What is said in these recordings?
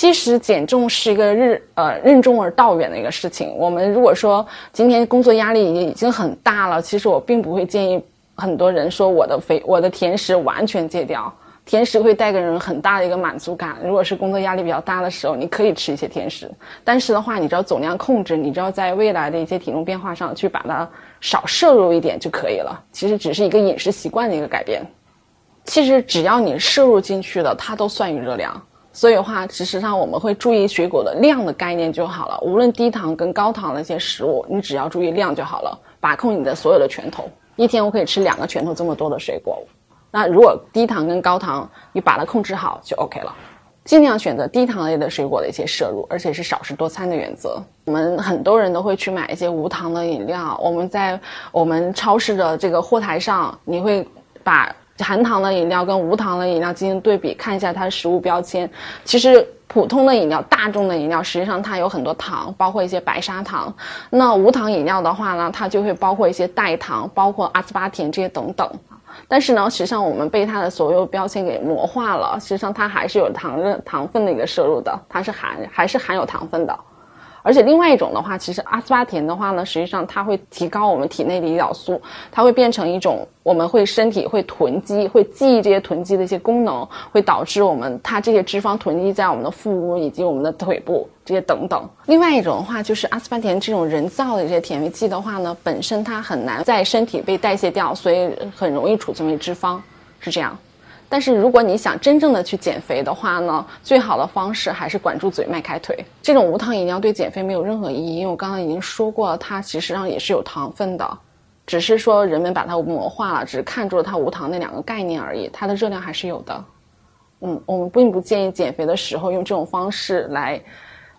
其实减重是一个日呃任重而道远的一个事情。我们如果说今天工作压力已经很大了，其实我并不会建议很多人说我的肥我的甜食完全戒掉。甜食会带给人很大的一个满足感。如果是工作压力比较大的时候，你可以吃一些甜食，但是的话，你只要总量控制，你只要在未来的一些体重变化上去把它少摄入一点就可以了。其实只是一个饮食习惯的一个改变。其实只要你摄入进去的，它都算于热量。所以的话，事实上我们会注意水果的量的概念就好了。无论低糖跟高糖的一些食物，你只要注意量就好了，把控你的所有的拳头。一天我可以吃两个拳头这么多的水果。那如果低糖跟高糖，你把它控制好就 OK 了。尽量选择低糖类的水果的一些摄入，而且是少食多餐的原则。我们很多人都会去买一些无糖的饮料。我们在我们超市的这个货台上，你会把含糖的饮料跟无糖的饮料进行对比，看一下它的食物标签。其实普通的饮料、大众的饮料，实际上它有很多糖，包括一些白砂糖。那无糖饮料的话呢，它就会包括一些代糖，包括阿斯巴甜这些等等。但是呢，实际上我们被它的所有标签给魔化了。实际上它还是有糖的糖分的一个摄入的，它是含还是含有糖分的。而且另外一种的话，其实阿斯巴甜的话呢，实际上它会提高我们体内的胰岛素，它会变成一种我们会身体会囤积、会记忆这些囤积的一些功能，会导致我们它这些脂肪囤积在我们的腹部以及我们的腿部这些等等。另外一种的话，就是阿斯巴甜这种人造的这些甜味剂的话呢，本身它很难在身体被代谢掉，所以很容易储存为脂肪，是这样。但是如果你想真正的去减肥的话呢，最好的方式还是管住嘴，迈开腿。这种无糖饮料对减肥没有任何意义，因为我刚刚已经说过，它其实上也是有糖分的，只是说人们把它魔化了，只是看住了它无糖那两个概念而已，它的热量还是有的。嗯，我们并不建议减肥的时候用这种方式来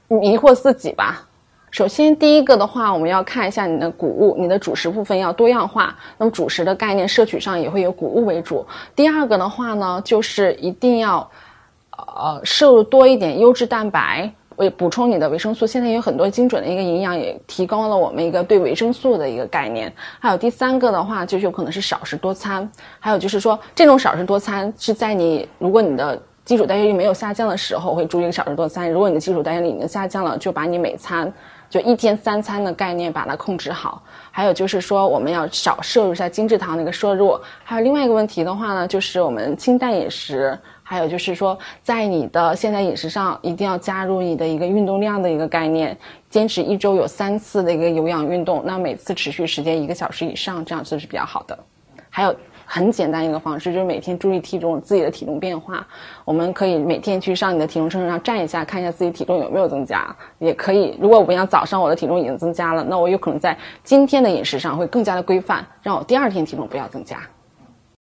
迷惑自己吧。首先，第一个的话，我们要看一下你的谷物，你的主食部分要多样化。那么主食的概念摄取上也会有谷物为主。第二个的话呢，就是一定要，呃，摄入多一点优质蛋白，为补充你的维生素。现在有很多精准的一个营养，也提高了我们一个对维生素的一个概念。还有第三个的话，就是有可能是少食多餐。还有就是说，这种少食多餐是在你如果你的基础代谢率没有下降的时候，会注意少食多餐。如果你的基础代谢率已经下降了，就把你每餐。就一天三餐的概念，把它控制好。还有就是说，我们要少摄入一下精制糖的一个摄入。还有另外一个问题的话呢，就是我们清淡饮食。还有就是说，在你的现在饮食上，一定要加入你的一个运动量的一个概念，坚持一周有三次的一个有氧运动，那每次持续时间一个小时以上，这样子是比较好的。还有。很简单一个方式，就是每天注意体重自己的体重变化。我们可以每天去上你的体重秤上站一下，看一下自己体重有没有增加。也可以，如果我想早上我的体重已经增加了，那我有可能在今天的饮食上会更加的规范，让我第二天体重不要增加。